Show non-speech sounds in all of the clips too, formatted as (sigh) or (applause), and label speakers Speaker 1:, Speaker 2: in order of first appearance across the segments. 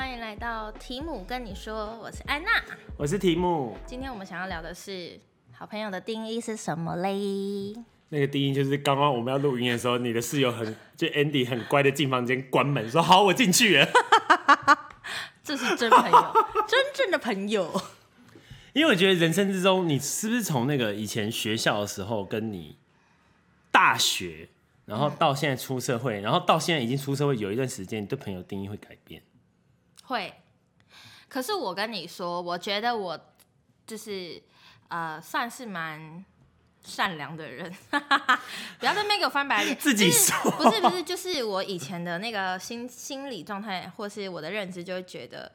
Speaker 1: 欢迎来到提姆跟你说，我是安娜，
Speaker 2: 我是提姆。
Speaker 1: 今天我们想要聊的是好朋友的定义是什么嘞？
Speaker 2: 那个定义就是刚刚我们要录音的时候，你的室友很 (laughs) 就 Andy 很乖的进房间关门，说好，我进去了。(laughs)
Speaker 1: 这是真朋友，(laughs) 真正的朋友。
Speaker 2: 因为我觉得人生之中，你是不是从那个以前学校的时候，跟你大学，然后到现在出社会，然后到现在已经出社会有一段时间，你对朋友定义会改变？
Speaker 1: 会。可是我跟你说，我觉得我就是呃，算是蛮善良的人。(laughs) 不要在那边给我翻白眼。
Speaker 2: 自己说。
Speaker 1: 不是不是，就是我以前的那个心心理状态，或是我的认知，就会觉得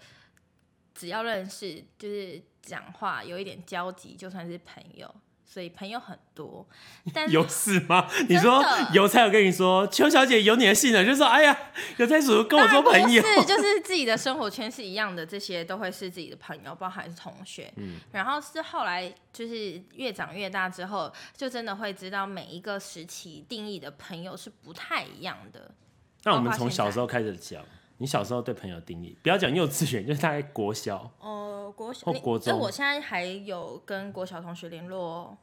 Speaker 1: 只要认识，就是。讲话有一点交集，就算是朋友，所以朋友很多。(laughs) 但是
Speaker 2: 有事吗？你说邮差有跟你说，邱小姐有你的信了，就说哎呀，邮差叔叔跟我做朋友，
Speaker 1: 是就是自己的生活圈是一样的，这些都会是自己的朋友，包含是同学。嗯，然后是后来就是越长越大之后，就真的会知道每一个时期定义的朋友是不太一样的。
Speaker 2: 那我们从小时候开始讲。你小时候对朋友定义，不要讲幼稚园，(laughs) 就是大概国小。
Speaker 1: 哦、呃，国小或国中。我现在还有跟国小同学联络，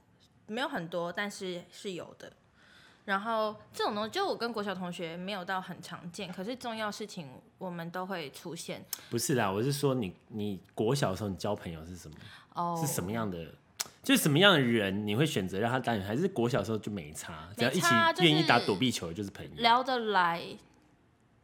Speaker 1: 没有很多，但是是有的。然后这种东西，就我跟国小同学没有到很常见，可是重要事情我们都会出现。
Speaker 2: 不是啦，我是说你，你国小的时候你交朋友是什么？哦，是什么样的？就是什么样的人你会选择让他当？还是国小的时候就没差，只要一起愿意打躲避球就是朋友，
Speaker 1: 聊得来。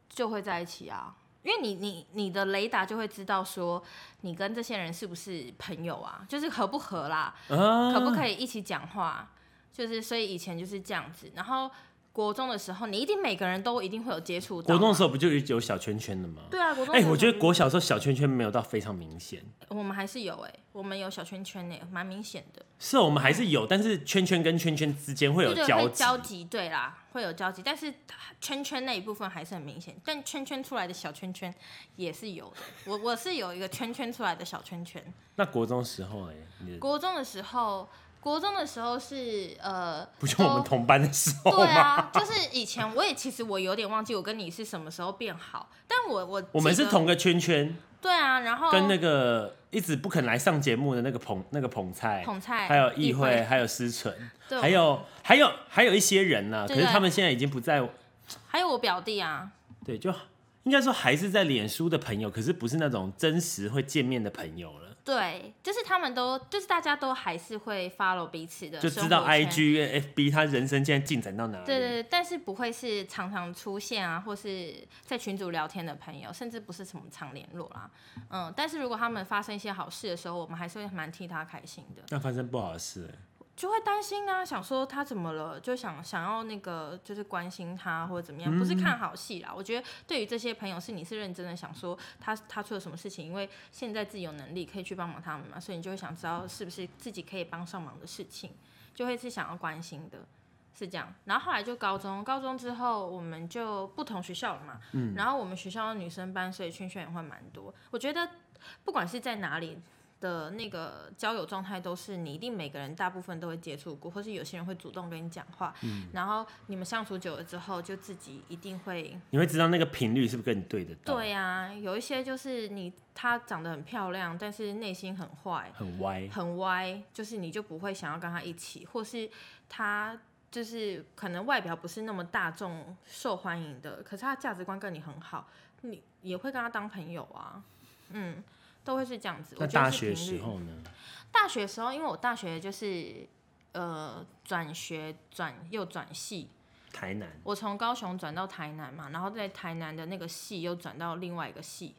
Speaker 1: 就会在一起啊，因为你你你的雷达就会知道说你跟这些人是不是朋友啊，就是合不合啦，啊、可不可以一起讲话，就是所以以前就是这样子，然后。国中的时候，你一定每个人都一定会有接触到。
Speaker 2: 国中的时候不就有小圈圈的吗？
Speaker 1: 对啊，国中。
Speaker 2: 哎、欸，我觉得国小时候小圈圈没有到非常明显。
Speaker 1: 我们还是有哎、欸，我们有小圈圈哎、欸，蛮明显的。
Speaker 2: 是，我们还是有，但是圈圈跟圈圈之间会有交集。对，会
Speaker 1: 交集，对啦，会有交集，但是圈圈那一部分还是很明显。但圈圈出来的小圈圈也是有的。我我是有一个圈圈出来的小圈圈。
Speaker 2: 那国中时候哎、欸，
Speaker 1: 国中的时候。国中的时候是呃，(laughs)
Speaker 2: 不就我们同班的时候吗？
Speaker 1: 对啊，就是以前我也其实我有点忘记我跟你是什么时候变好，但我我
Speaker 2: 我们是同个圈圈。
Speaker 1: 对啊，然后
Speaker 2: 跟那个一直不肯来上节目的那个捧那个捧菜，
Speaker 1: 捧菜，
Speaker 2: 还有议会，还有思纯，还有还有还有一些人呢、啊，可是他们现在已经不在。
Speaker 1: 还有我表弟啊，
Speaker 2: 对，就应该说还是在脸书的朋友，可是不是那种真实会见面的朋友了。
Speaker 1: 对，就是他们都，就是大家都还是会 follow 彼此的，
Speaker 2: 就知道 IG 跟 FB 他人生现在进展到哪里。
Speaker 1: 对对对，但是不会是常常出现啊，或是在群组聊天的朋友，甚至不是什么常联络啦。嗯，但是如果他们发生一些好事的时候，我们还是会蛮替他开心的。
Speaker 2: 那发生不好的事？
Speaker 1: 就会担心啊，想说他怎么了，就想想要那个就是关心他或者怎么样，不是看好戏啦。嗯、我觉得对于这些朋友，是你是认真的想说他他出了什么事情，因为现在自己有能力可以去帮忙他们嘛，所以你就会想知道是不是自己可以帮上忙的事情，就会是想要关心的，是这样。然后后来就高中，高中之后我们就不同学校了嘛，嗯、然后我们学校的女生班，所以圈圈也会蛮多。我觉得不管是在哪里。的那个交友状态都是你一定每个人大部分都会接触过，或是有些人会主动跟你讲话，嗯，然后你们相处久了之后，就自己一定会，
Speaker 2: 你会知道那个频率是不是跟你对得到？
Speaker 1: 对呀，有一些就是你她长得很漂亮，但是内心很坏，
Speaker 2: 很歪，
Speaker 1: 很歪，就是你就不会想要跟她一起，或是她就是可能外表不是那么大众受欢迎的，可是她价值观跟你很好，你也会跟她当朋友啊，嗯。都会是这样子。
Speaker 2: 那大学时候呢？
Speaker 1: 大学时候，因为我大学就是呃转学转又转系，
Speaker 2: 台南。
Speaker 1: 我从高雄转到台南嘛，然后在台南的那个系又转到另外一个系，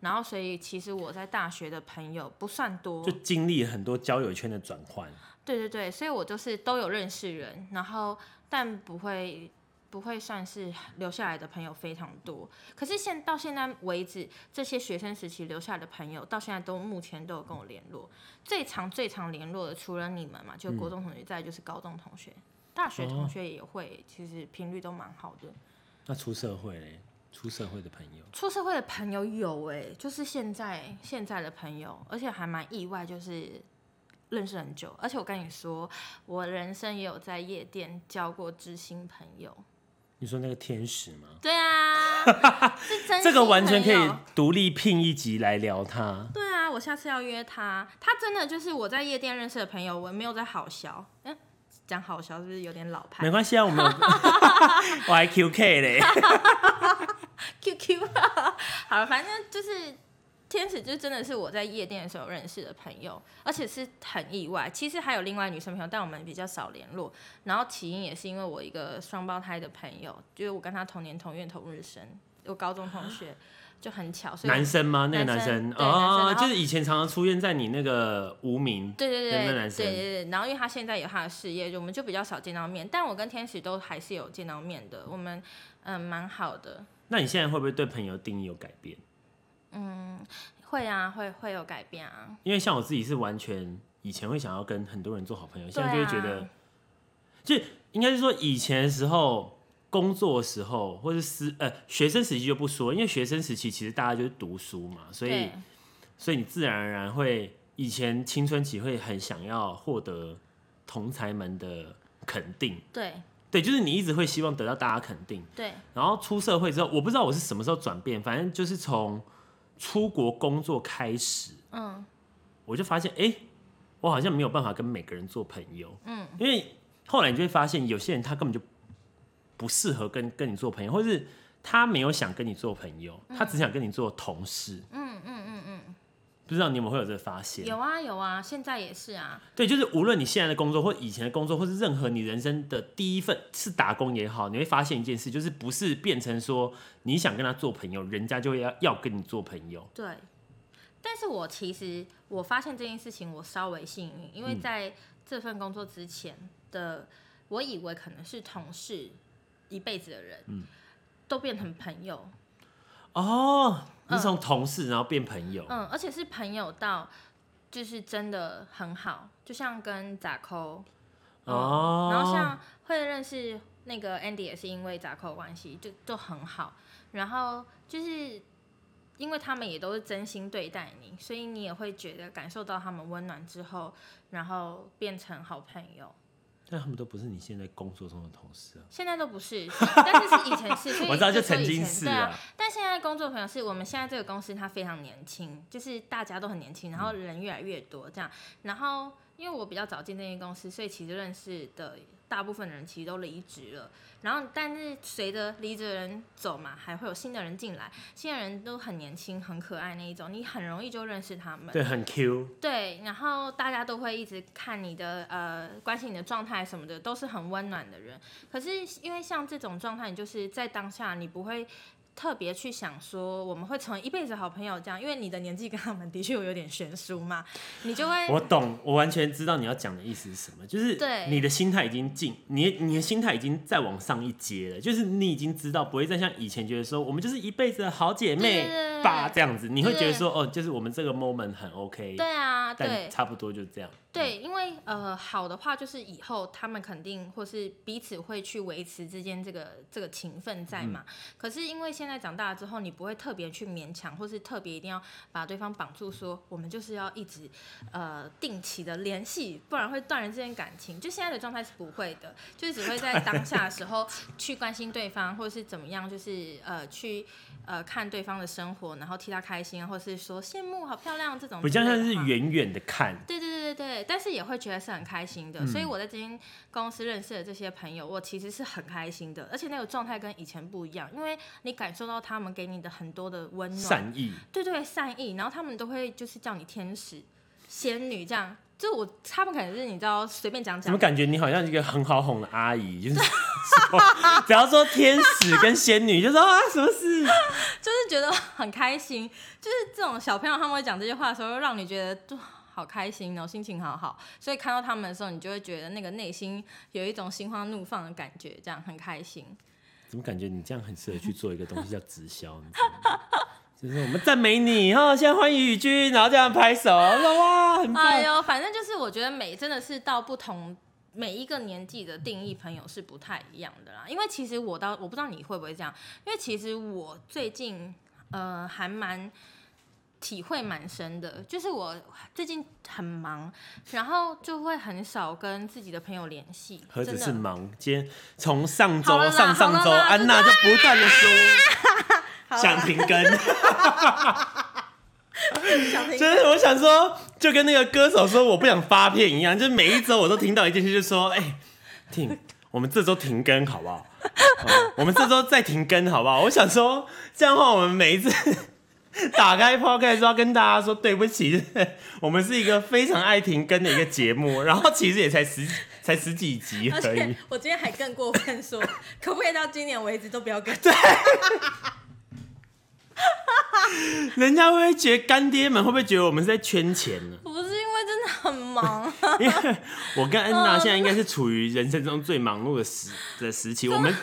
Speaker 1: 然后所以其实我在大学的朋友不算多，
Speaker 2: 就经历很多交友圈的转换。
Speaker 1: 对对对，所以我就是都有认识人，然后但不会。不会算是留下来的朋友非常多，可是现到现在为止，这些学生时期留下来的朋友，到现在都目前都有跟我联络。最常最常联络的，除了你们嘛，就国中同学，再就是高中同学，嗯、大学同学也会，其实频率都蛮好的。
Speaker 2: 那出社会嘞？出社会的朋友？
Speaker 1: 出社会的朋友有哎、欸，就是现在现在的朋友，而且还蛮意外，就是认识很久。而且我跟你说，我人生也有在夜店交过知心朋友。
Speaker 2: 你说那个天使吗？
Speaker 1: 对啊，(laughs) 是真
Speaker 2: 这个完全可以独立聘一集来聊他。
Speaker 1: 对啊，我下次要约他。他真的就是我在夜店认识的朋友，我没有在好笑。嗯，讲好笑是不是有点老派？
Speaker 2: 没关系啊，我们 (laughs) 我还 QK 嘞，(laughs)
Speaker 1: QQ。好了，反正就是。天使就真的是我在夜店的时候认识的朋友，而且是很意外。其实还有另外女生朋友，但我们比较少联络。然后起因也是因为我一个双胞胎的朋友，就是我跟他同年同月同日生，我高中同学就很巧。所以
Speaker 2: 男生吗？那个男生哦，就是以前常常出现在你那个无名。
Speaker 1: 对对对对，
Speaker 2: 那男生。
Speaker 1: 对对对。然后因为他现在有他的事业，就我们就比较少见到面。但我跟天使都还是有见到面的，我们嗯蛮好的。
Speaker 2: 那你现在会不会对朋友定义有改变？
Speaker 1: 嗯，会啊，会会有改变啊。
Speaker 2: 因为像我自己是完全以前会想要跟很多人做好朋友，现在就会觉得，就应该是说以前的时候工作的时候，或是私呃学生时期就不说，因为学生时期其实大家就是读书嘛，所以所以你自然而然会以前青春期会很想要获得同才们的肯定，
Speaker 1: 对
Speaker 2: 对，就是你一直会希望得到大家肯定，
Speaker 1: 对。然
Speaker 2: 后出社会之后，我不知道我是什么时候转变，反正就是从。出国工作开始，嗯，我就发现，哎、欸，我好像没有办法跟每个人做朋友，嗯，因为后来你就会发现，有些人他根本就不适合跟跟你做朋友，或是他没有想跟你做朋友，他只想跟你做同事，嗯嗯嗯嗯。嗯不知道你有没有会有这个发现？
Speaker 1: 有啊有啊，现在也是啊。
Speaker 2: 对，就是无论你现在的工作，或以前的工作，或是任何你人生的第一份是打工也好，你会发现一件事，就是不是变成说你想跟他做朋友，人家就要要跟你做朋友。
Speaker 1: 对。但是我其实我发现这件事情，我稍微幸运，因为在这份工作之前的，我以为可能是同事一辈子的人，嗯，都变成朋友。
Speaker 2: 哦。是从同事然后变朋友，
Speaker 1: 嗯，而且是朋友到就是真的很好，就像跟杂扣哦，然后像会认识那个 Andy 也是因为杂扣关系，就就很好，然后就是因为他们也都是真心对待你，所以你也会觉得感受到他们温暖之后，然后变成好朋友。
Speaker 2: 但他们都不是你现在工作中的同事啊。
Speaker 1: 现在都不是，但是是以前是。(laughs)
Speaker 2: 我知道，就曾经是啊。
Speaker 1: 对啊，但现在工作朋友是我们现在这个公司，它非常年轻，就是大家都很年轻，然后人越来越多这样。然后因为我比较早进这间公司，所以其实认识的。大部分人其实都离职了，然后但是随着离职的人走嘛，还会有新的人进来，新的人都很年轻、很可爱那一种，你很容易就认识他们。
Speaker 2: 对，很 Q。
Speaker 1: 对，然后大家都会一直看你的呃，关心你的状态什么的，都是很温暖的人。可是因为像这种状态，你就是在当下你不会。特别去想说我们会成为一辈子好朋友这样，因为你的年纪跟他们的确有点悬殊嘛，(laughs) 你就会。
Speaker 2: 我懂，我完全知道你要讲的意思是什么，就是你的心态已经进，你你的心态已经再往上一阶了，就是你已经知道不会再像以前觉得说我们就是一辈子的好姐妹吧这样子，你会觉得说哦，就是我们这个 moment 很 OK。
Speaker 1: 对啊，对，
Speaker 2: 但差不多就这样。
Speaker 1: 对，因为呃，好的话就是以后他们肯定或是彼此会去维持之间这个这个情分在嘛。嗯、可是因为现在长大了之后，你不会特别去勉强，或是特别一定要把对方绑住说，说我们就是要一直呃定期的联系，不然会断人之间感情。就现在的状态是不会的，就是只会在当下的时候 (laughs) 去关心对方，或者是怎么样，就是呃去呃看对方的生活，然后替他开心，或是说羡慕好漂亮这种。
Speaker 2: 比较像是远远的看。
Speaker 1: 对对对对对。但是也会觉得是很开心的，嗯、所以我在这间公司认识的这些朋友，我其实是很开心的，而且那个状态跟以前不一样，因为你感受到他们给你的很多的温暖、
Speaker 2: 善意，
Speaker 1: 对，对对，善意，然后他们都会就是叫你天使、仙女这样，就我他们可能是你知道随便讲讲，
Speaker 2: 怎么感觉你好像一个很好哄的阿姨，就是 (laughs) 只要说天使跟仙女，就说啊什么事，
Speaker 1: 就是觉得很开心，就是这种小朋友他们会讲这些话的时候，让你觉得好开心，然后心情好好，所以看到他们的时候，你就会觉得那个内心有一种心花怒放的感觉，这样很开心。
Speaker 2: 怎么感觉你这样很适合去做一个东西叫直销？你知道吗？(laughs) 就是我们赞美你哈，现在欢迎宇君，然后这样拍手，说哇，很棒。
Speaker 1: 哎呦，反正就是我觉得美真的是到不同每一个年纪的定义，朋友是不太一样的啦。因为其实我到我不知道你会不会这样，因为其实我最近呃还蛮。体会蛮深的，就是我最近很忙，然后就会很少跟自己的朋友联系。
Speaker 2: 何止是忙，今天从上周、上上周，安娜就不断的说 (laughs) (laughs) 想停更。就是我想说，就跟那个歌手说我不想发片一样，就是每一周我都听到一件事，就说哎、欸，停，我们这周停更好不好？我们这周再停更好不好？我想说这样的话，我们每一次 (laughs) 打开 Podcast 要跟大家说对不起，(laughs) 我们是一个非常爱停更的一个节目，然后其实也才十 (laughs) 才十几集而已。
Speaker 1: 我今天还更过分说，可不可以到今年为止都不要更？
Speaker 2: 对。人家会不会觉得干爹们会不会觉得我们是在圈钱呢？
Speaker 1: 不是因为真的很忙，
Speaker 2: 因为我跟安娜现在应该是处于人生中最忙碌的时的时期。我们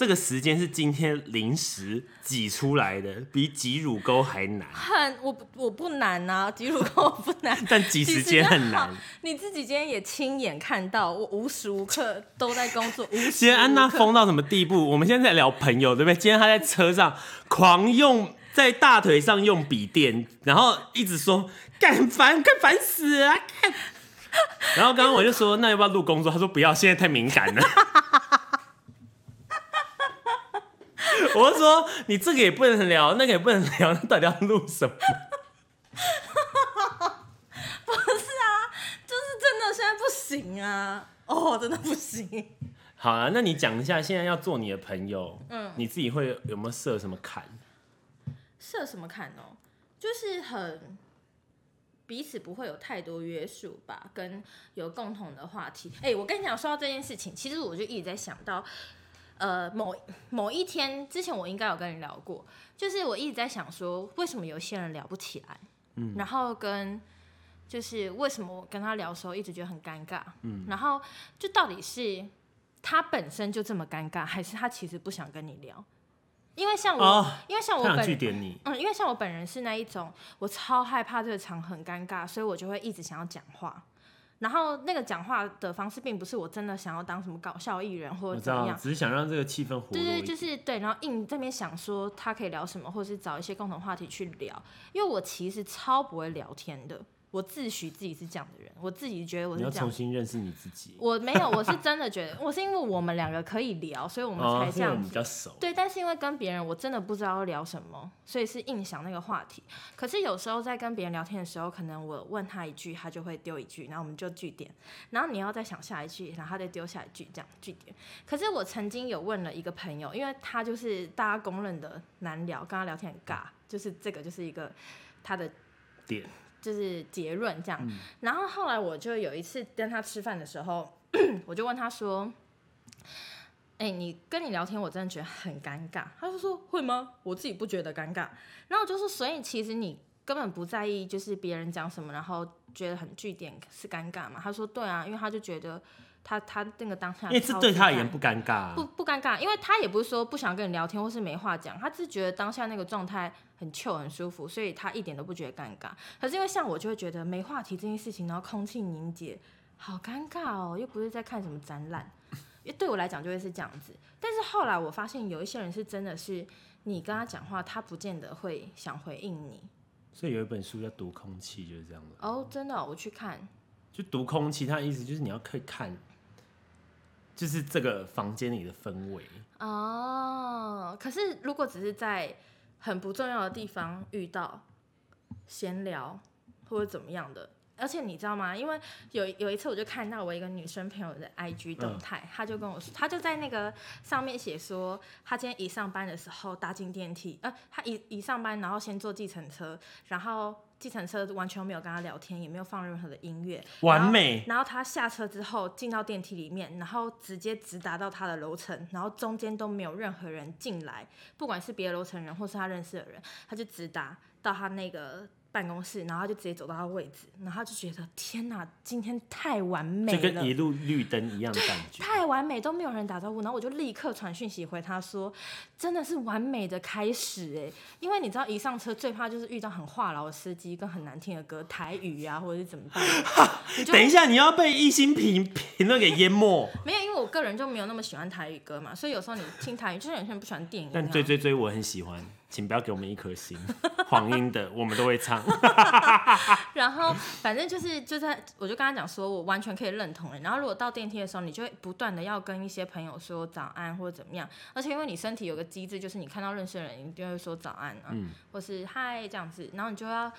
Speaker 2: 这个时间是今天临时挤出来的，比挤乳沟还难。
Speaker 1: 很，我我不难啊，(laughs) 挤乳沟不难，(laughs)
Speaker 2: 但挤时间很难。
Speaker 1: 你自己今天也亲眼看到，我无时无刻都在工作。无时无刻
Speaker 2: 今天安娜疯到什么地步？我们现在在聊朋友，对不对？今天她在车上狂用。在大腿上用笔电，然后一直说干烦，干烦死啊！然后刚刚我就说，那要不要录工作？他说不要，现在太敏感了。(laughs) 我就说你这个也不能聊，那个也不能聊，那到底要录什么？(laughs)
Speaker 1: 不是啊，就是真的现在不行啊！哦，真的不行。
Speaker 2: 好啊，那你讲一下，现在要做你的朋友，嗯，你自己会有没有设什么坎？
Speaker 1: 设什么坎哦？就是很彼此不会有太多约束吧，跟有共同的话题。哎、欸，我跟你讲，说到这件事情，其实我就一直在想到，呃，某某一天之前我应该有跟你聊过，就是我一直在想说，为什么有些人聊不起来？嗯，然后跟就是为什么我跟他聊的时候一直觉得很尴尬？嗯，然后就到底是他本身就这么尴尬，还是他其实不想跟你聊？因为像我，哦、因为像我本人，嗯，因为像我本人是那一种，我超害怕这个场很尴尬，所以我就会一直想要讲话。然后那个讲话的方式，并不是我真的想要当什么搞笑艺人或者怎么样，
Speaker 2: 只是想让这个气氛活络。
Speaker 1: 对对，就是对。然后硬这边想说他可以聊什么，或者是找一些共同话题去聊。因为我其实超不会聊天的。我自诩自己是这样的人，我自己觉得我是这样。
Speaker 2: 你要重新认识你自己。
Speaker 1: 我没有，我是真的觉得，我是因为我们两个可以聊，所以我们才这
Speaker 2: 样比较熟。
Speaker 1: 对，但是因为跟别人，我真的不知道要聊什么，所以是硬想那个话题。可是有时候在跟别人聊天的时候，可能我问他一句，他就会丢一句，然后我们就句点。然后你要再想下一句，然后他再丢下一句，这样句点。可是我曾经有问了一个朋友，因为他就是大家公认的难聊，跟他聊天很尬，就是这个就是一个他的点。就是结论这样，嗯、然后后来我就有一次跟他吃饭的时候，(coughs) 我就问他说：“哎、欸，你跟你聊天，我真的觉得很尴尬。”他就说：“会吗？我自己不觉得尴尬。”然后我就说：“所以其实你根本不在意，就是别人讲什么，然后觉得很据点是尴尬嘛？”他说：“对啊，因为他就觉得。”他他那个当下，
Speaker 2: 因为这对他而言不尴尬、啊，
Speaker 1: 不不尴尬，因为他也不是说不想跟你聊天或是没话讲，他只是觉得当下那个状态很 chill 很舒服，所以他一点都不觉得尴尬。可是因为像我就会觉得没话题这件事情，然后空气凝结，好尴尬哦，又不是在看什么展览，因为对我来讲就会是这样子。但是后来我发现有一些人是真的是，你跟他讲话，他不见得会想回应你。
Speaker 2: 所以有一本书叫《读空气》，就是这样的。
Speaker 1: 哦，真的、哦，我去看。
Speaker 2: 就读空气，它的意思就是你要可以看。就是这个房间里的氛围
Speaker 1: 哦。可是如果只是在很不重要的地方遇到闲聊或者怎么样的，而且你知道吗？因为有有一次我就看到我一个女生朋友的 IG 动态，她、嗯、就跟我说，她就在那个上面写说，她今天一上班的时候搭进电梯，呃，她一一上班然后先坐计程车，然后。计程车完全没有跟他聊天，也没有放任何的音乐，
Speaker 2: 完美。
Speaker 1: 然后他下车之后进到电梯里面，然后直接直达到他的楼层，然后中间都没有任何人进来，不管是别的楼层人或是他认识的人，他就直达到他那个。办公室，然后他就直接走到他的位置，然后他就觉得天哪，今天太完美了，
Speaker 2: 就跟一路绿灯一样的感觉，
Speaker 1: 太完美都没有人打招呼，然后我就立刻传讯息回他说，真的是完美的开始哎，因为你知道一上车最怕就是遇到很话痨的司机跟很难听的歌，台语啊或者是怎么办？(laughs)
Speaker 2: 等一下你要被一心评评论给淹没？
Speaker 1: 没有，因为我个人就没有那么喜欢台语歌嘛，所以有时候你听台语，就是有些人不喜欢电影，
Speaker 2: 但追追追我很喜欢。请不要给我们一颗心，(laughs) 黄莺的我们都会唱。(laughs)
Speaker 1: 然后反正就是就在，我就跟他讲说，我完全可以认同。然后如果到电梯的时候，你就会不断的要跟一些朋友说早安或者怎么样。而且因为你身体有个机制，就是你看到认识的人，你就会说早安啊，嗯、或是嗨这样子。然后你就要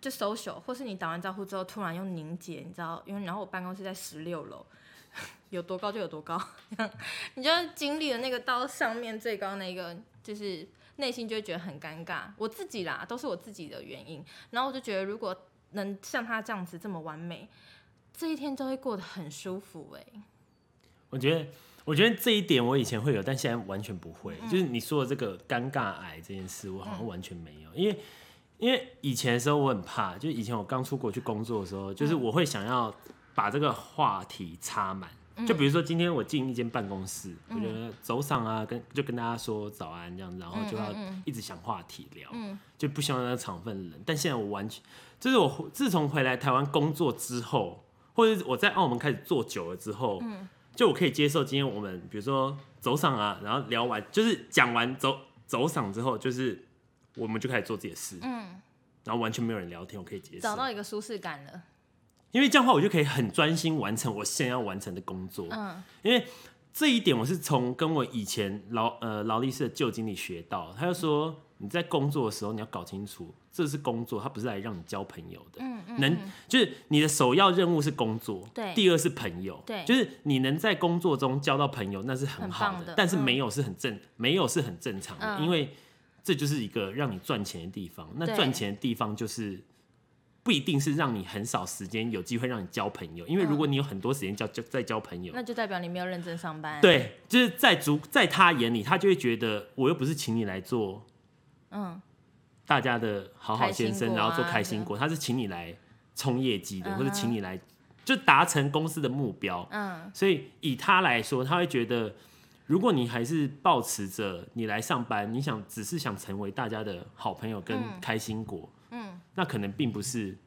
Speaker 1: 就 social，或是你打完招呼之后突然又凝结，你知道？因为然后我办公室在十六楼，(laughs) 有多高就有多高，你就经历了那个到上面最高那个就是。内心就会觉得很尴尬，我自己啦，都是我自己的原因。然后我就觉得，如果能像他这样子这么完美，这一天就会过得很舒服哎。
Speaker 2: 我觉得，我觉得这一点我以前会有，但现在完全不会。
Speaker 1: 嗯、
Speaker 2: 就是你说的这个尴尬癌这件事，我好像完全没有。嗯、因为，因为以前的时候我很怕，就以前我刚出国去工作的时候，就是我会想要把这个话题插满。就比如说今天我进一间办公室，嗯、我觉得走上啊，跟就跟大家说早安这样子，然后就要一直想话题聊，嗯。嗯、就不希望那个场分冷。但现在我完全，就是我自从回来台湾工作之后，或者我在澳门开始做久了之后，嗯、就我可以接受今天我们比如说走上啊，然后聊完，就是讲完走走上之后，就是我们就开始做自己的事，嗯、然后完全没有人聊天，我可以接受，
Speaker 1: 找到一个舒适感了。
Speaker 2: 因为这样的话，我就可以很专心完成我现在要完成的工作。嗯，因为这一点我是从跟我以前劳呃劳力士的旧经理学到，他就说你在工作的时候你要搞清楚，这是工作，他不是来让你交朋友的。嗯嗯，能就是你的首要任务是工作，对，第二是朋友，对，就是你能在工作中交到朋友，那是很好的，但是没有是很正，没有是很正常的，因为这就是一个让你赚钱的地方。那赚钱的地方就是。不一定是让你很少时间有机会让你交朋友，因为如果你有很多时间交交在交朋友，
Speaker 1: 那就代表你没有认真上班。
Speaker 2: 对，就是在足在他眼里，他就会觉得我又不是请你来做，嗯，大家的好好先生，然后做开心果，他是请你来冲业绩的，或者请你来就达成公司的目标。嗯，所以以他来说，他会觉得，如果你还是抱持着你来上班，你想只是想成为大家的好朋友跟开心果。嗯，那可能并不是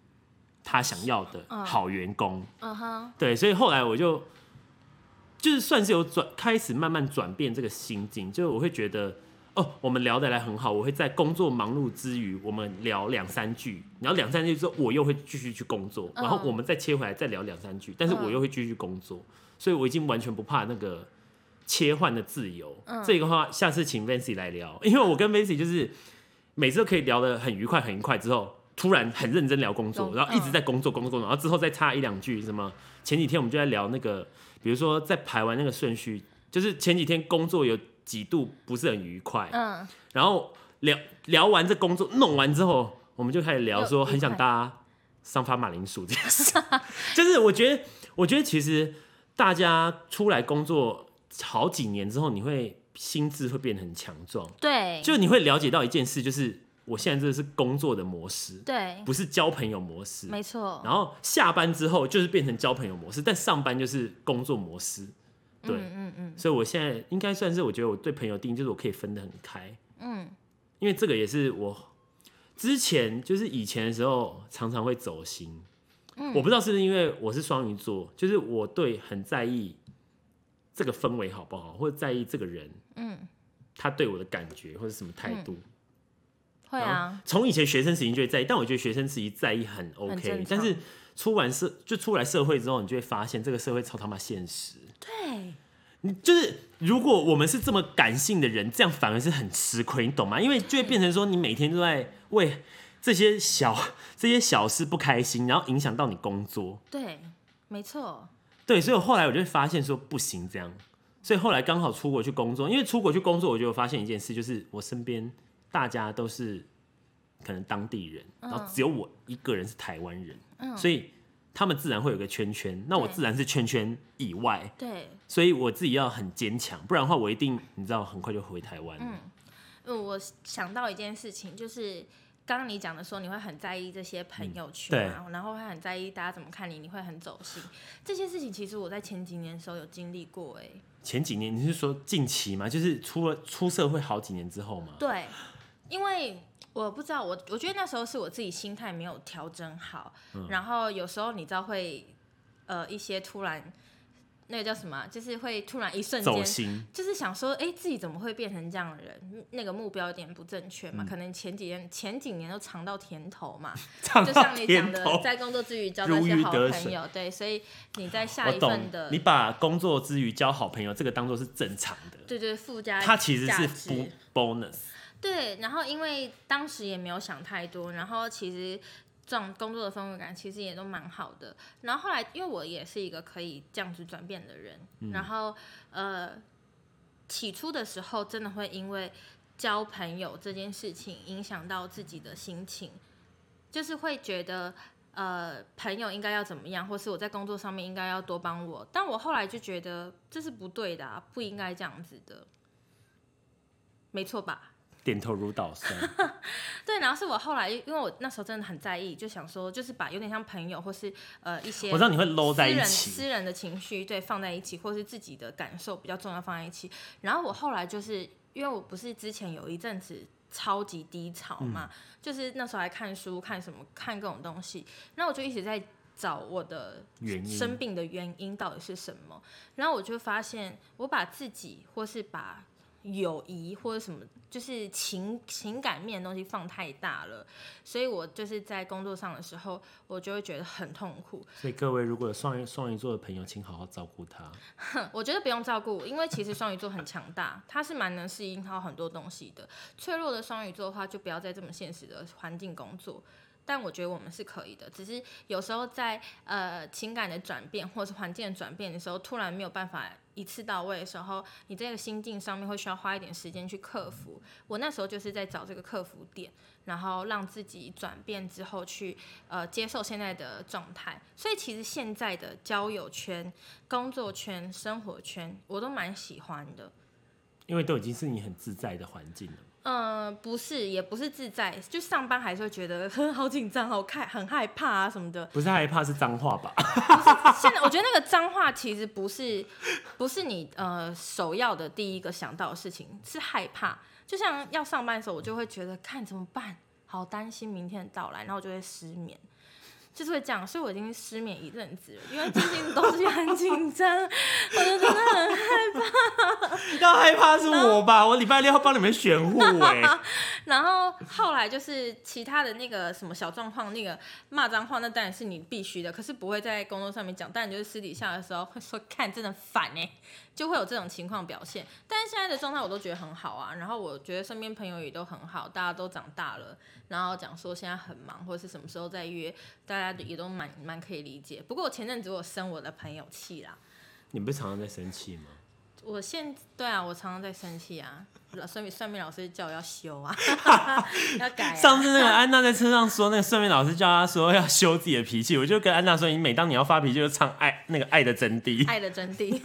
Speaker 2: 他想要的好员工。嗯哼，对，所以后来我就就是算是有转，开始慢慢转变这个心境，就我会觉得哦，我们聊得来很好，我会在工作忙碌之余，我们聊两三句，然后两三句之后，我又会继续去工作，然后我们再切回来再聊两三句，但是我又会继续工作，所以我已经完全不怕那个切换的自由。这个话下次请 Vancy 来聊，因为我跟 Vancy 就是。每次都可以聊得很愉快，很愉快。之后突然很认真聊工作，然后一直在工作，工作，工作。然后之后再插一两句什么。前几天我们就在聊那个，比如说在排完那个顺序，就是前几天工作有几度不是很愉快。嗯。然后聊聊完这工作弄完之后，我们就开始聊说很想搭上发马铃薯这件事。(laughs) 就是我觉得，我觉得其实大家出来工作好几年之后，你会。心智会变得很强壮，
Speaker 1: 对，
Speaker 2: 就你会了解到一件事，就是我现在这是工作的模式，
Speaker 1: 对，
Speaker 2: 不是交朋友模式，
Speaker 1: 没错。
Speaker 2: 然后下班之后就是变成交朋友模式，但上班就是工作模式，对，嗯嗯嗯。所以我现在应该算是，我觉得我对朋友定义就是我可以分得很开，嗯，因为这个也是我之前就是以前的时候常常会走心，嗯，我不知道是不是因为我是双鱼座，就是我对很在意。这个氛围好不好，或者在意这个人，嗯，他对我的感觉或者什么态度，嗯、
Speaker 1: 会啊。
Speaker 2: 从以前学生时期就会在意，但我觉得学生时期在意很 OK，很但是出完社就出来社会之后，你就会发现这个社会超他妈现实。
Speaker 1: 对，
Speaker 2: 你就是如果我们是这么感性的人，这样反而是很吃亏，你懂吗？因为就会变成说，你每天都在为这些小 (laughs) 这些小事不开心，然后影响到你工作。
Speaker 1: 对，没错。
Speaker 2: 对，所以我后来我就发现说不行这样，所以后来刚好出国去工作，因为出国去工作，我就发现一件事，就是我身边大家都是可能当地人，然后只有我一个人是台湾人，嗯，所以他们自然会有个圈圈，那我自然是圈圈以外，
Speaker 1: 对，
Speaker 2: 所以我自己要很坚强，不然的话我一定你知道很快就回台湾。
Speaker 1: 嗯，我想到一件事情就是。刚刚你讲的说你会很在意这些朋友圈，啊，嗯、然后会很在意大家怎么看你，你会很走心。这些事情其实我在前几年的时候有经历过，哎。
Speaker 2: 前几年你是说近期吗？就是出了出社会好几年之后吗？
Speaker 1: 对，因为我不知道，我我觉得那时候是我自己心态没有调整好，嗯、然后有时候你知道会呃一些突然那个叫什么？就是会突然一瞬
Speaker 2: 间，
Speaker 1: 就是想说，哎、欸，自己怎么会变成这样的人？那个目标有点不正确嘛、嗯？可能前几年前几年都尝到甜头嘛，(laughs)
Speaker 2: 头
Speaker 1: 就像你讲的，在工作之余交到一些好朋友，对，所以你在下一份的，
Speaker 2: 你把工作之余交好朋友，这个当做是正常的，
Speaker 1: 对对，附加
Speaker 2: 它其实是不 bonus。
Speaker 1: 对，然后因为当时也没有想太多，然后其实这种工作的氛围感其实也都蛮好的。然后后来，因为我也是一个可以这样子转变的人，嗯、然后呃，起初的时候真的会因为交朋友这件事情影响到自己的心情，就是会觉得呃朋友应该要怎么样，或是我在工作上面应该要多帮我。但我后来就觉得这是不对的啊，不应该这样子的，没错吧？
Speaker 2: 点头如捣蒜。(laughs)
Speaker 1: 对，然后是我后来，因为我那时候真的很在意，就想说，就是把有点像朋友或是呃一些，
Speaker 2: 我知道你会搂在一起，
Speaker 1: 私人的情绪对放在一起，或是自己的感受比较重要放在一起。然后我后来就是因为我不是之前有一阵子超级低潮嘛，嗯、就是那时候还看书看什么看各种东西，那我就一直在找我的原生病的原因到底是什么。然后我就发现，我把自己或是把友谊或者什么，就是情情感面的东西放太大了，所以我就是在工作上的时候，我就会觉得很痛苦。
Speaker 2: 所以各位如果有双鱼双鱼座的朋友，请好好照顾他。(laughs)
Speaker 1: 我觉得不用照顾，因为其实双鱼座很强大，他是蛮能适应到很多东西的。脆弱的双鱼座的话，就不要在这么现实的环境工作。但我觉得我们是可以的，只是有时候在呃情感的转变或者是环境的转变的时候，突然没有办法一次到位的时候，你这个心境上面会需要花一点时间去克服。我那时候就是在找这个克服点，然后让自己转变之后去呃接受现在的状态。所以其实现在的交友圈、工作圈、生活圈，我都蛮喜欢的，
Speaker 2: 因为都已经是你很自在的环境了。
Speaker 1: 嗯，不是，也不是自在，就上班还是会觉得好紧张，好害，很害怕啊什么的。
Speaker 2: 不是害怕，是脏话吧？
Speaker 1: 不是现在我觉得那个脏话其实不是，不是你呃首要的第一个想到的事情，是害怕。就像要上班的时候，我就会觉得看怎么办，好担心明天的到来，然后我就会失眠。就是会这样，所以我已经失眠一阵子了，因为最近东西很紧张，我就真的很害怕。(laughs)
Speaker 2: 要害怕是我吧？我礼拜六要帮你们选户哎。(laughs)
Speaker 1: 然后后来就是其他的那个什么小状况，那个骂脏话，那当然是你必须的，可是不会在工作上面讲，但你就是私底下的时候会说，看真的烦哎。就会有这种情况表现，但是现在的状态我都觉得很好啊。然后我觉得身边朋友也都很好，大家都长大了，然后讲说现在很忙或者是什么时候再约，大家也都蛮蛮可以理解。不过我前阵子我生我的朋友气啦。
Speaker 2: 你不是常常在生气吗？
Speaker 1: 我现对啊，我常常在生气啊。算命算命老师叫我要修啊，(laughs) 要改、啊。
Speaker 2: 上次那个安娜在车上说，那个算命老师叫她说要修自己的脾气，我就跟安娜说，你每当你要发脾气，就唱爱那个爱的真谛，
Speaker 1: 爱的真谛，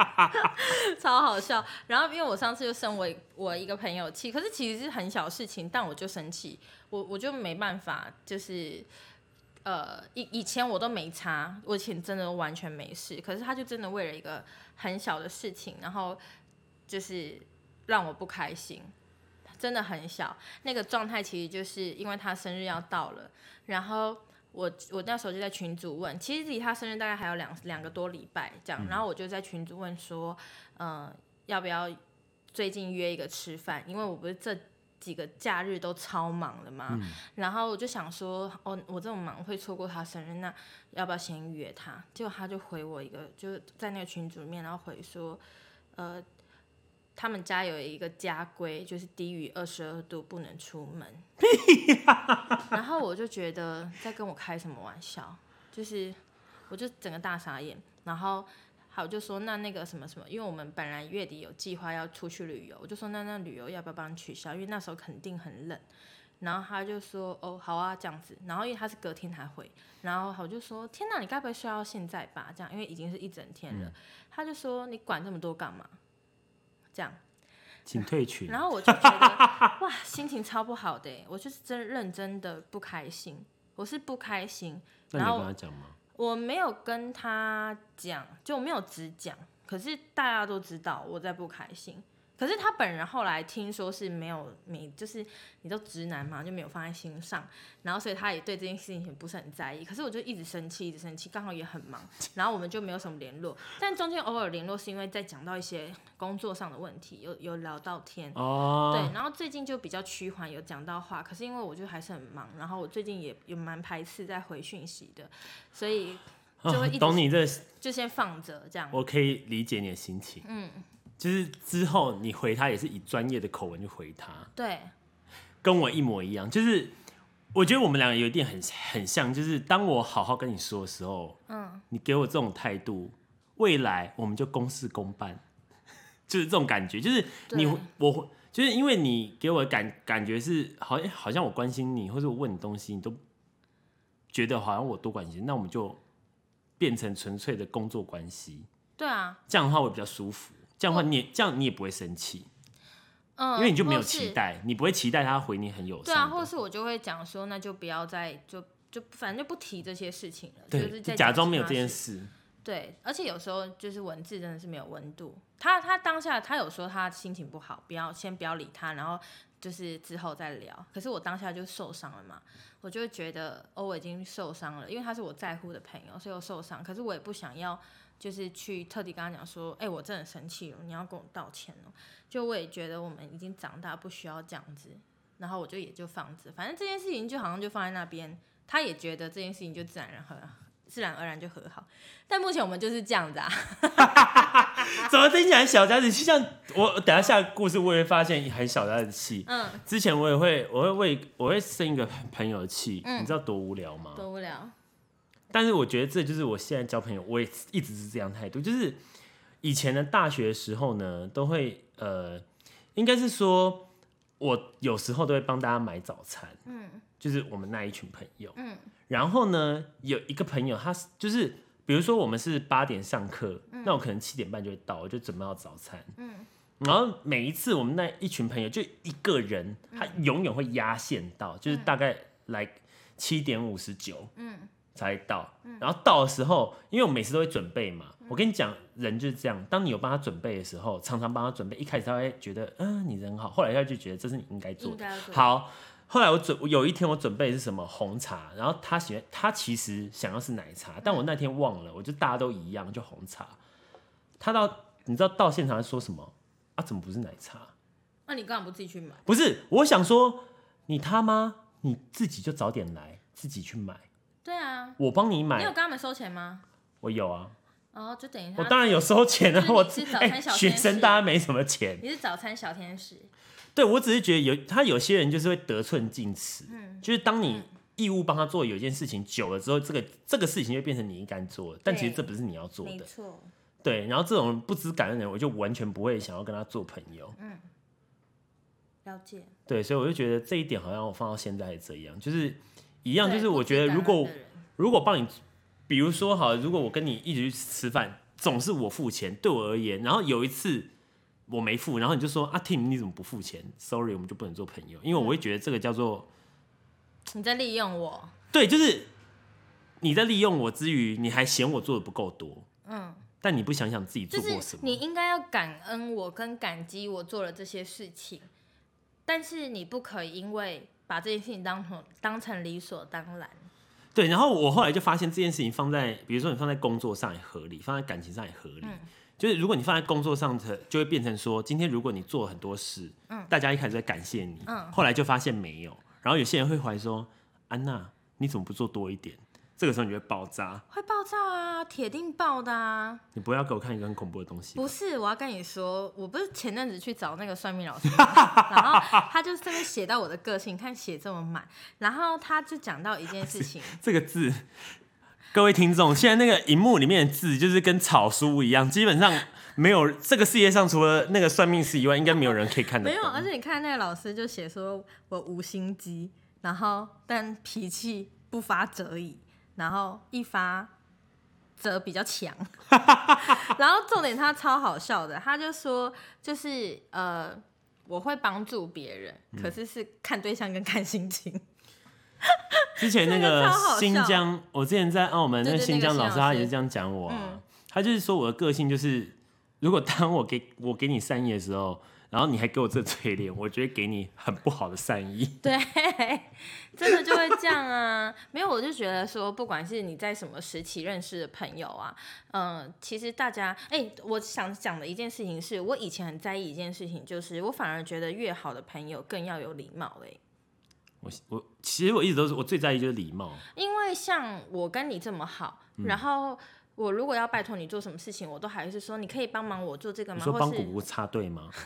Speaker 1: (laughs) 超好笑。然后因为我上次就生我我一个朋友气，可是其实是很小事情，但我就生气，我我就没办法，就是呃以以前我都没差，我以前真的完全没事，可是他就真的为了一个很小的事情，然后就是。让我不开心，真的很小。那个状态其实就是因为他生日要到了，然后我我那时候就在群组问，其实离他生日大概还有两两个多礼拜这样，然后我就在群组问说，嗯、要不要最近约一个吃饭？因为我不是这几个假日都超忙的嘛，嗯、然后我就想说，哦，我这么忙会错过他生日，那要不要先约他？结果他就回我一个，就在那个群组里面，然后回说，呃。他们家有一个家规，就是低于二十二度不能出门。(laughs) 然后我就觉得在跟我开什么玩笑，就是我就整个大傻眼。然后好就说那那个什么什么，因为我们本来月底有计划要出去旅游，我就说那那旅游要不要帮你取消？因为那时候肯定很冷。然后他就说哦好啊这样子。然后因为他是隔天才回，然后我就说天哪，你该不会睡到现在吧？这样因为已经是一整天了。嗯、他就说你管这么多干嘛？这样，(laughs)
Speaker 2: 请退群。
Speaker 1: 然后我就觉得哇，心情超不好的，我就是真认真的不开心，我是不开心。
Speaker 2: 那你有跟他讲吗？
Speaker 1: 我没有跟他讲，就没有直讲。可是大家都知道我在不开心，可是他本人后来听说是没有没，就是你都直男嘛，就没有放在心上，然后所以他也对这件事情不是很在意。可是我就一直生气，一直生气，刚好也很忙，然后我们就没有什么联络。但中间偶尔联络是因为在讲到一些工作上的问题，有有聊到天哦，对。然后最近就比较趋缓，有讲到话。可是因为我就还是很忙，然后我最近也有蛮排斥在回讯息的，所以就会一直
Speaker 2: 懂你这
Speaker 1: 就先放着这样。
Speaker 2: 我可以理解你的心情，嗯。就是之后你回他也是以专业的口吻去回他，
Speaker 1: 对，
Speaker 2: 跟我一模一样。就是我觉得我们两个有一点很很像，就是当我好好跟你说的时候，嗯，你给我这种态度，未来我们就公事公办，(laughs) 就是这种感觉。就是你我就是因为你给我的感感觉是好像好像我关心你，或者我问你东西，你都觉得好像我多关心，那我们就变成纯粹的工作关系。
Speaker 1: 对啊，
Speaker 2: 这样的话我比较舒服。这样的话，你这样你也不会生气，嗯，因为你就没有期待，你不会期待他回你很友善。
Speaker 1: 对啊，或是我就会讲说，那就不要再就就反正就不提这些事情了，
Speaker 2: 对，
Speaker 1: 就是在
Speaker 2: 假装没有这件事。
Speaker 1: 对，而且有时候就是文字真的是没有温度。他他当下他有说他心情不好，不要先不要理他，然后就是之后再聊。可是我当下就受伤了嘛，我就会觉得哦，我已经受伤了，因为他是我在乎的朋友，所以我受伤。可是我也不想要。就是去特地跟他讲说，哎、欸，我真的生气了，你要跟我道歉哦。就我也觉得我们已经长大，不需要这样子。然后我就也就放着，反正这件事情就好像就放在那边。他也觉得这件事情就自然而然和自然而然就和好。但目前我们就是这样子啊。(laughs)
Speaker 2: 怎么听起来小家子气？像我等下下故事，我也会发现很小家子气。嗯。之前我也会，我会为我会生一个朋友的气，嗯、你知道多无聊吗？
Speaker 1: 多无聊。
Speaker 2: 但是我觉得这就是我现在交朋友，我也一直是这样态度。就是以前的大学的时候呢，都会呃，应该是说，我有时候都会帮大家买早餐，嗯，就是我们那一群朋友，嗯，然后呢，有一个朋友，他就是比如说我们是八点上课，嗯，那我可能七点半就会到，我就准备好早餐，嗯，然后每一次我们那一群朋友就一个人，他永远会压线到，就是大概来七点五十九，嗯。才到，然后到的时候，因为我每次都会准备嘛。我跟你讲，人就是这样，当你有帮他准备的时候，常常帮他准备，一开始他会觉得，嗯，你人好，后来他就觉得这是你应该做的。好，后来我准有一天我准备的是什么红茶，然后他喜欢，他其实想要是奶茶，但我那天忘了，我就大家都一样，就红茶。他到，你知道到现场说什么？啊，怎么不是奶茶？
Speaker 1: 那你干嘛不自己去买？
Speaker 2: 不是，我想说，你他妈，你自己就早点来，自己去买。
Speaker 1: 对啊，
Speaker 2: 我帮你买。
Speaker 1: 你有跟他们收钱吗？
Speaker 2: 我有啊。
Speaker 1: 哦，就等于
Speaker 2: 我当然有收钱啊。我是早餐小天使。学生大家没什么钱。
Speaker 1: 你是早餐小天使。
Speaker 2: 对，我只是觉得有他有些人就是会得寸进尺。嗯。就是当你义务帮他做有一件事情久了之后，这个这个事情就变成你应该做的，但其实这不是你要做的。没错。对，然后这种不知感恩的人，我就完全不会想要跟他做朋友。
Speaker 1: 嗯。了解。
Speaker 2: 对，所以我就觉得这一点好像我放到现在还这样，就是。一样，就是我觉得，如果如果帮你，比如说好，如果我跟你一起去吃饭，总是我付钱，对我而言，然后有一次我没付，然后你就说啊，Tim 你怎么不付钱？Sorry，我们就不能做朋友，因为我会觉得这个叫做
Speaker 1: 你在利用我。
Speaker 2: 对，就是你在利用我之余，你还嫌我做的不够多。嗯，但你不想想自己做过什么？
Speaker 1: 你应该要感恩我，跟感激我做了这些事情，但是你不可以因为。把这件事情当成当成理所当然，
Speaker 2: 对。然后我后来就发现这件事情放在，比如说你放在工作上也合理，放在感情上也合理。嗯、就是如果你放在工作上的，就会变成说，今天如果你做了很多事，嗯、大家一开始在感谢你，嗯、后来就发现没有，然后有些人会怀疑说，安娜你怎么不做多一点？这个时候你就会爆炸，
Speaker 1: 会爆炸啊，铁定爆的啊！
Speaker 2: 你不要给我看一个很恐怖的东西。
Speaker 1: 不是，我要跟你说，我不是前阵子去找那个算命老师，然后他就这边写到我的个性，看写这么满，然后他就讲到一件事情。(laughs)
Speaker 2: 这个字，各位听众，现在那个荧幕里面的字就是跟草书一样，基本上没有这个世界上除了那个算命师以外，应该没有人可以看得懂。
Speaker 1: 没有，而且你看那个老师就写说我无心机，然后但脾气不发则已。然后一发则比较强，(laughs) 然后重点他超好笑的，他就说就是呃我会帮助别人，嗯、可是是看对象跟看心情。
Speaker 2: 之前那个新疆，我之前在澳门那个新疆老师，他也是这样讲我、他就是说我的个性就是，如果当我给我给你善意的时候，然后你还给我这嘴脸，我觉得给你很不好的善意。(laughs)
Speaker 1: 对，(laughs) 真的就会这样啊。没有，我就觉得说，不管是你在什么时期认识的朋友啊，嗯、呃，其实大家，哎、欸，我想讲的一件事情是，我以前很在意一件事情，就是我反而觉得越好的朋友更要有礼貌、欸。哎，
Speaker 2: 我我其实我一直都是我最在意就是礼貌，
Speaker 1: 因为像我跟你这么好，嗯、然后。我如果要拜托你做什么事情，我都还是说，你可以帮忙我做这个吗？
Speaker 2: 你说帮姑姑插队吗？(laughs)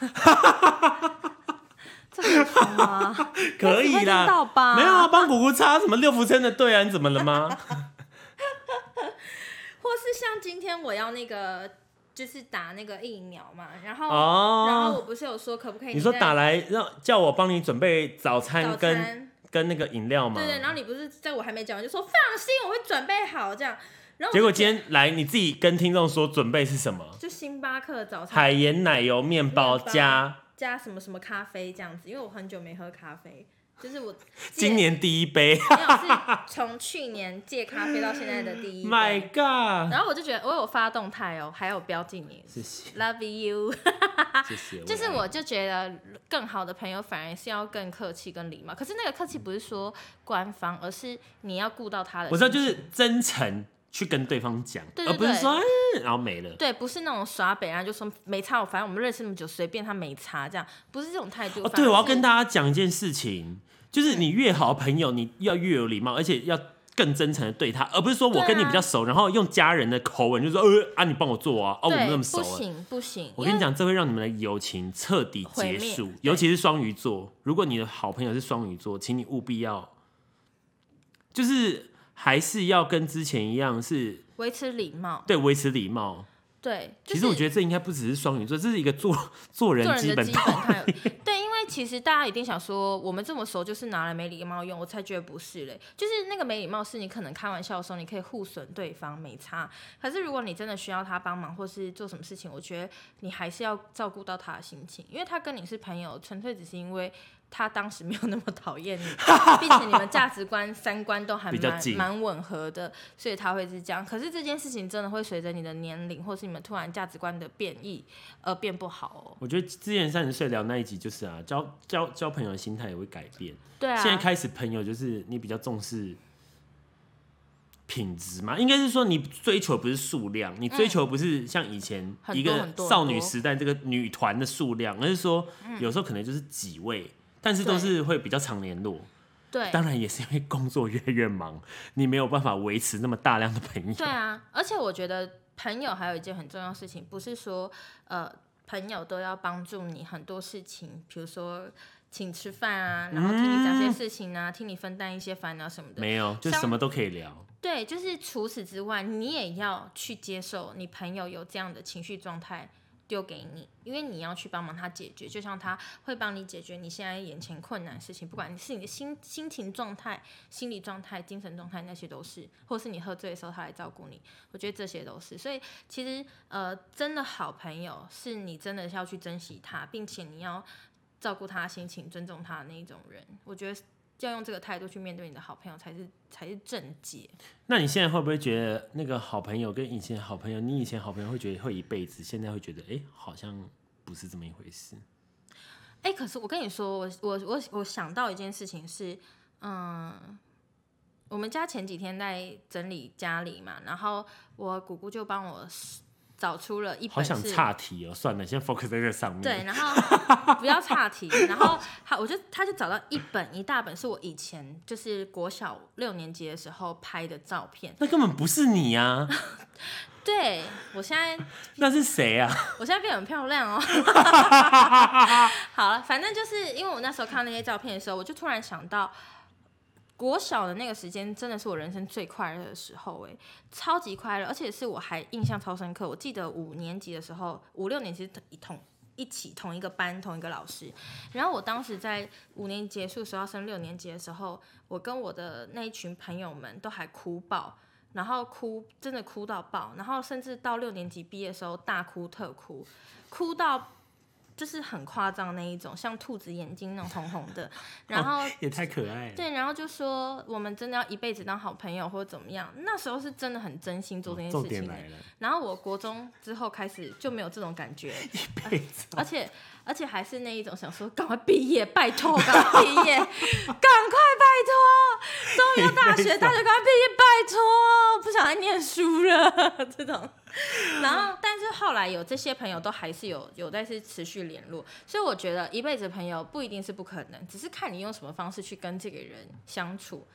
Speaker 1: 这么好吗？(laughs)
Speaker 2: 可以啦，没有啊，帮姑姑插什么六福村的队啊？你怎么了吗？(laughs)
Speaker 1: 或是像今天我要那个，就是打那个疫苗嘛，然后，哦、然后我不是有说可不可以你？
Speaker 2: 你说打来让叫我帮你准备早餐跟跟那个饮料吗？
Speaker 1: 对对，然后你不是在我还没讲完就说放心，我会准备好这样。
Speaker 2: 结果今天来你自己跟听众说准备是什么？
Speaker 1: 就星巴克早餐，
Speaker 2: 海盐奶油面包加
Speaker 1: 加什么什么咖啡这样子，因为我很久没喝咖啡，就是我
Speaker 2: 今年第一杯，
Speaker 1: 没有是从去年戒咖啡到现在的第一杯。(laughs)
Speaker 2: My God！
Speaker 1: 然后我就觉得我有发动态哦，还有标记你，
Speaker 2: 谢谢
Speaker 1: ，Love you，(laughs)
Speaker 2: 谢谢。(laughs)
Speaker 1: 就是我就觉得更好的朋友反而是要更客气跟礼貌，可是那个客气不是说官方，而是你要顾到他的。
Speaker 2: 我知道，就是真诚。去跟对方讲，
Speaker 1: 对对对，
Speaker 2: 而不是说、嗯，然后没了。
Speaker 1: 对，不是那种耍北啊，就说没差，反正我们认识那么久，随便他没差这样，不是这种态度。
Speaker 2: 哦，对，我要跟大家讲一件事情，就是你越好朋友，你要越有礼貌，而且要更真诚的对他，而不是说我跟你比较熟，啊、然后用家人的口吻就说，呃啊，你帮我做啊，哦，我们那么熟，不
Speaker 1: 行不行。
Speaker 2: 我跟你讲，这会让你们的友情彻底结束，尤其是双鱼座。如果你的好朋友是双鱼座，请你务必要，就是。还是要跟之前一样，是
Speaker 1: 维持礼貌。
Speaker 2: 对，维持礼貌。
Speaker 1: 对，
Speaker 2: 其实我觉得这应该不只是双鱼座，这是一个做 (laughs) 做人基本道理。(laughs)
Speaker 1: 对，因为其实大家一定想说，我们这么熟，就是拿来没礼貌用，我才觉得不是嘞。就是那个没礼貌，是你可能开玩笑的时候，你可以互损对方，没差。可是如果你真的需要他帮忙，或是做什么事情，我觉得你还是要照顾到他的心情，因为他跟你是朋友，纯粹只是因为。他当时没有那么讨厌你，(laughs) 并且你们价值观、三观都还蛮蛮吻合的，所以他会是这样。可是这件事情真的会随着你的年龄，或是你们突然价值观的变异而变不好哦。
Speaker 2: 我觉得之前三十岁聊那一集就是啊，交交交朋友的心态也会改变。
Speaker 1: 对啊，
Speaker 2: 现在开始朋友就是你比较重视品质嘛，应该是说你追求不是数量，你追求不是像以前一个少女时代这个女团的数量，而是说有时候可能就是几位。但是都是会比较常联络，
Speaker 1: 对，
Speaker 2: 当然也是因为工作越来越忙，你没有办法维持那么大量的朋友。
Speaker 1: 对啊，而且我觉得朋友还有一件很重要的事情，不是说呃朋友都要帮助你很多事情，比如说请吃饭啊，然后听你讲些事情啊，嗯、听你分担一些烦恼什么的。
Speaker 2: 没有，就什么都可以聊。
Speaker 1: 对，就是除此之外，你也要去接受你朋友有这样的情绪状态。丢给你，因为你要去帮忙他解决，就像他会帮你解决你现在眼前困难的事情，不管你是你的心心情状态、心理状态、精神状态，那些都是，或是你喝醉的时候他来照顾你，我觉得这些都是。所以其实呃，真的好朋友是你真的要去珍惜他，并且你要照顾他心情、尊重他的那一种人，我觉得。要用这个态度去面对你的好朋友，才是才是正解。
Speaker 2: 那你现在会不会觉得那个好朋友跟以前好朋友，你以前好朋友会觉得会一辈子，现在会觉得哎、欸，好像不是这么一回事。
Speaker 1: 哎、欸，可是我跟你说，我我我我想到一件事情是，嗯，我们家前几天在整理家里嘛，然后我姑姑就帮我。找出了一本，
Speaker 2: 好想岔题哦，算了，先 focus 在这上面。
Speaker 1: 对，然后不要岔题，然后他我就他就找到一本一大本，是我以前就是国小六年级的时候拍的照片。
Speaker 2: 那根本不是你啊！(laughs)
Speaker 1: 对，我现在 (laughs)
Speaker 2: 那是谁啊？
Speaker 1: 我现在变很漂亮哦。(laughs) 好了，反正就是因为我那时候看那些照片的时候，我就突然想到。国小的那个时间真的是我人生最快乐的时候，哎，超级快乐，而且是我还印象超深刻。我记得五年级的时候，五六年级一同一起同一个班，同一个老师。然后我当时在五年级结束时候升六年级的时候，我跟我的那一群朋友们都还哭爆，然后哭真的哭到爆，然后甚至到六年级毕业的时候大哭特哭，哭到。就是很夸张那一种，像兔子眼睛那种红红的，(laughs) 然后、哦、
Speaker 2: 也太可爱了。
Speaker 1: 对，然后就说我们真的要一辈子当好朋友或者怎么样，那时候是真的很真心做这件事情。哦、然后我国中之后开始就没有这种感觉，(laughs)
Speaker 2: 一辈子、哦，
Speaker 1: 而且而且还是那一种想说赶快毕业，拜托赶快毕业，(laughs) 赶快拜托，终于要大学，大学赶快毕业，拜托，不想再念书了这种。(laughs) 然后，但是后来有这些朋友都还是有有在是持续联络，所以我觉得一辈子朋友不一定是不可能，只是看你用什么方式去跟这个人相处。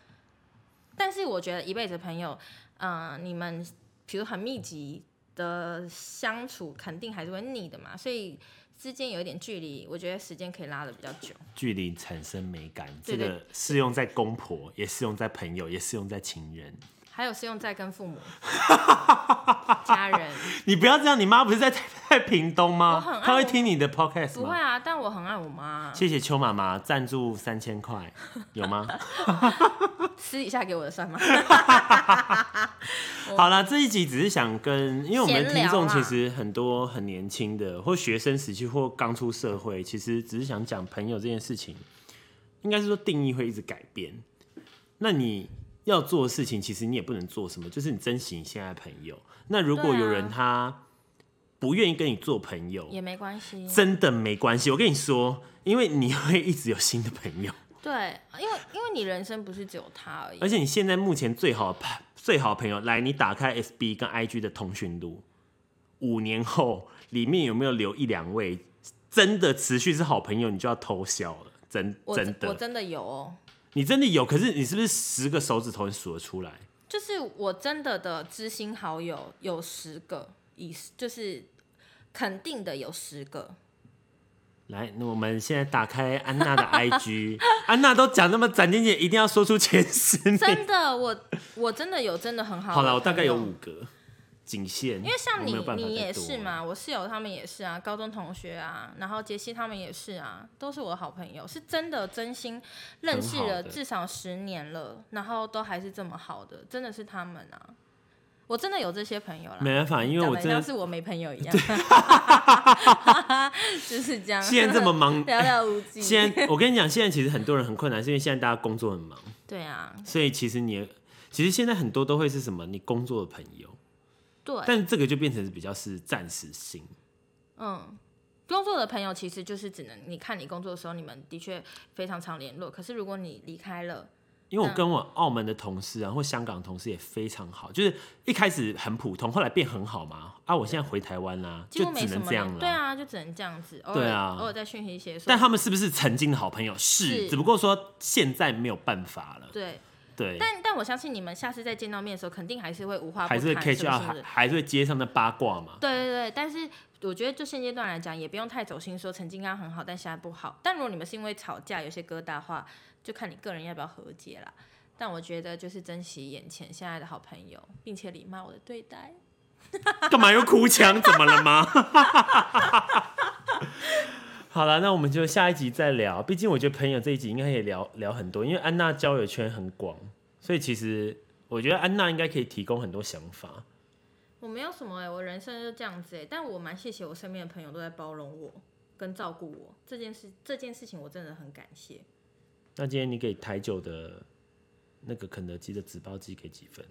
Speaker 1: 但是我觉得一辈子朋友，嗯、你们比如很密集的相处，肯定还是会腻的嘛，所以之间有一点距离，我觉得时间可以拉得比较久。
Speaker 2: 距离产生美感，这个适用在公婆，也适用在朋友，也适用在情人。
Speaker 1: 还有是用在跟父母、(laughs) 家人。
Speaker 2: 你不要这样，你妈不是在在屏东吗？她会听你的 podcast？
Speaker 1: 不会啊，但我很爱我妈。
Speaker 2: 谢谢邱妈妈赞助三千块，(laughs) 有吗？
Speaker 1: 私底下给我的算吗？(laughs)
Speaker 2: 好了，这一集只是想跟，因为我们的听众其实很多很年轻的，或学生时期，或刚出社会，其实只是想讲朋友这件事情，应该是说定义会一直改变。那你？要做的事情，其实你也不能做什么，就是你珍惜你现在的朋友。那如果有人他不愿意跟你做朋友，
Speaker 1: 也没关系，
Speaker 2: 真的没关系。我跟你说，因为你会一直有新的朋友。(laughs)
Speaker 1: 对，因为因为你人生不是只有他而已。
Speaker 2: 而且你现在目前最好的朋最好的朋友，来，你打开 SB 跟 IG 的通讯录，五年后里面有没有留一两位真的持续是好朋友，你就要偷笑了。真真的，
Speaker 1: 我真的有哦。
Speaker 2: 你真的有，可是你是不是十个手指头你数得出来？
Speaker 1: 就是我真的的知心好友有十个，以就是肯定的有十个。
Speaker 2: 来，那我们现在打开安娜的 IG，(laughs) 安娜都讲那么斩钉截铁，一定要说出前十名。
Speaker 1: 真的，我我真的有，真的很好。
Speaker 2: 好了，我大概有五个。仅限，
Speaker 1: 因为像你，你也是嘛，我室友他们也是啊，高中同学啊，然后杰西他们也是啊，都是我的好朋友，是真的真心认识了至少十年了，然后都还是这么好的，真的是他们啊，我真的有这些朋友了，
Speaker 2: 没办法，因为我真的
Speaker 1: 是我没朋友一样，就是这样，(laughs)
Speaker 2: 现在这么忙，(laughs)
Speaker 1: 寥寥无几。(laughs)
Speaker 2: 现在我跟你讲，现在其实很多人很困难，是因为现在大家工作很忙，
Speaker 1: 对啊，
Speaker 2: 所以其实你其实现在很多都会是什么，你工作的朋友。
Speaker 1: 对，
Speaker 2: 但这个就变成比较是暂时性。
Speaker 1: 嗯，工作的朋友其实就是只能你看你工作的时候，你们的确非常常联络。可是如果你离开了，
Speaker 2: 因为我跟我澳门的同事啊，或香港的同事也非常好，就是一开始很普通，后来变很好嘛。啊，我现在回台湾啦，就只能这样了。
Speaker 1: 对啊，就只能这样子。
Speaker 2: 对啊，
Speaker 1: 偶尔在讯息一些。
Speaker 2: 但他们是不是曾经的好朋友？是，是，只不过说现在没有办法了。
Speaker 1: 对。
Speaker 2: 对，
Speaker 1: 但但我相信你们下次再见到面的时候，肯定还是会无话不谈，
Speaker 2: 还是会 catch up，还还是会接上那八卦嘛。
Speaker 1: 对对对，但是我觉得就现阶段来讲，也不用太走心，说曾经刚刚很好，但现在不好。但如果你们是因为吵架有些疙瘩的话，就看你个人要不要和解啦。但我觉得就是珍惜眼前现在的好朋友，并且礼貌的对待。
Speaker 2: 干嘛又哭腔？怎么了吗？(laughs) 好了，那我们就下一集再聊。毕竟我觉得朋友这一集应该可以聊聊很多，因为安娜交友圈很广，所以其实我觉得安娜应该可以提供很多想法。
Speaker 1: 我没有什么哎、欸，我人生就这样子哎、欸，但我蛮谢谢我身边的朋友都在包容我跟照顾我这件事，这件事情我真的很感谢。
Speaker 2: 那今天你给台酒的那个肯德基的纸包鸡给几分？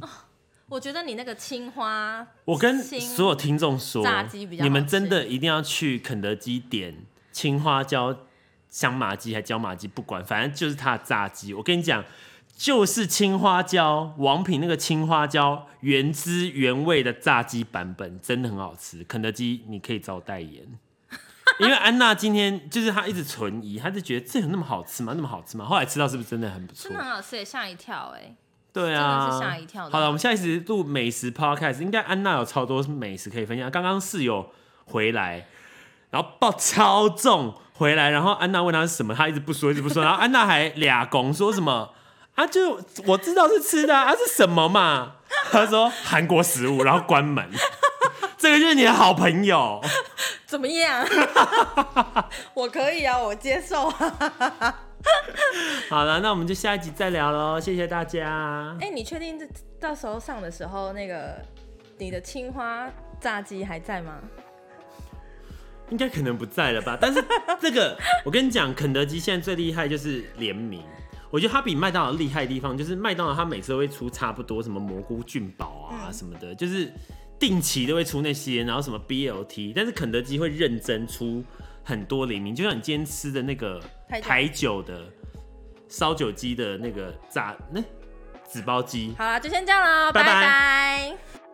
Speaker 1: 哦我觉得你那个青花，
Speaker 2: 我跟所有听众说，你们真的一定要去肯德基点青花椒香麻鸡还椒麻鸡，不管，反正就是它的炸鸡。我跟你讲，就是青花椒王品那个青花椒原汁原味的炸鸡版本，真的很好吃。肯德基你可以找代言，(laughs) 因为安娜今天就是她一直存疑，她就觉得这有那么好吃吗？那么好吃吗？后来吃到是不是真的很不错？
Speaker 1: 真的很好吃，吓一跳哎、欸。
Speaker 2: 对啊，
Speaker 1: 吓一跳。
Speaker 2: 好了，我们下一次录美食 podcast，应该安娜有超多美食可以分享。刚刚室友回来，然后抱超重回来，然后安娜问他是什么，他一直不说，一直不说。然后安娜还俩拱说什么啊？就我知道是吃的啊，啊是什么嘛？他说韩国食物，然后关门。这个就是你的好朋友，(laughs)
Speaker 1: 怎么样？(laughs) 我可以啊，我接受。(laughs)
Speaker 2: 好了，那我们就下一集再聊喽，谢谢大家。
Speaker 1: 哎、欸，你确定这到时候上的时候，那个你的青花炸鸡还在吗？
Speaker 2: 应该可能不在了吧？(laughs) 但是这个，我跟你讲，肯德基现在最厉害就是联名。我觉得它比麦当劳厉害的地方，就是麦当劳它每次都会出差不多什么蘑菇菌堡啊什么的，嗯、就是定期都会出那些，然后什么 BLT，但是肯德基会认真出很多联名，就像你今天吃的那个台酒的烧酒机的那个炸那纸包机。
Speaker 1: 好啦，就先这样喽，拜拜。拜拜。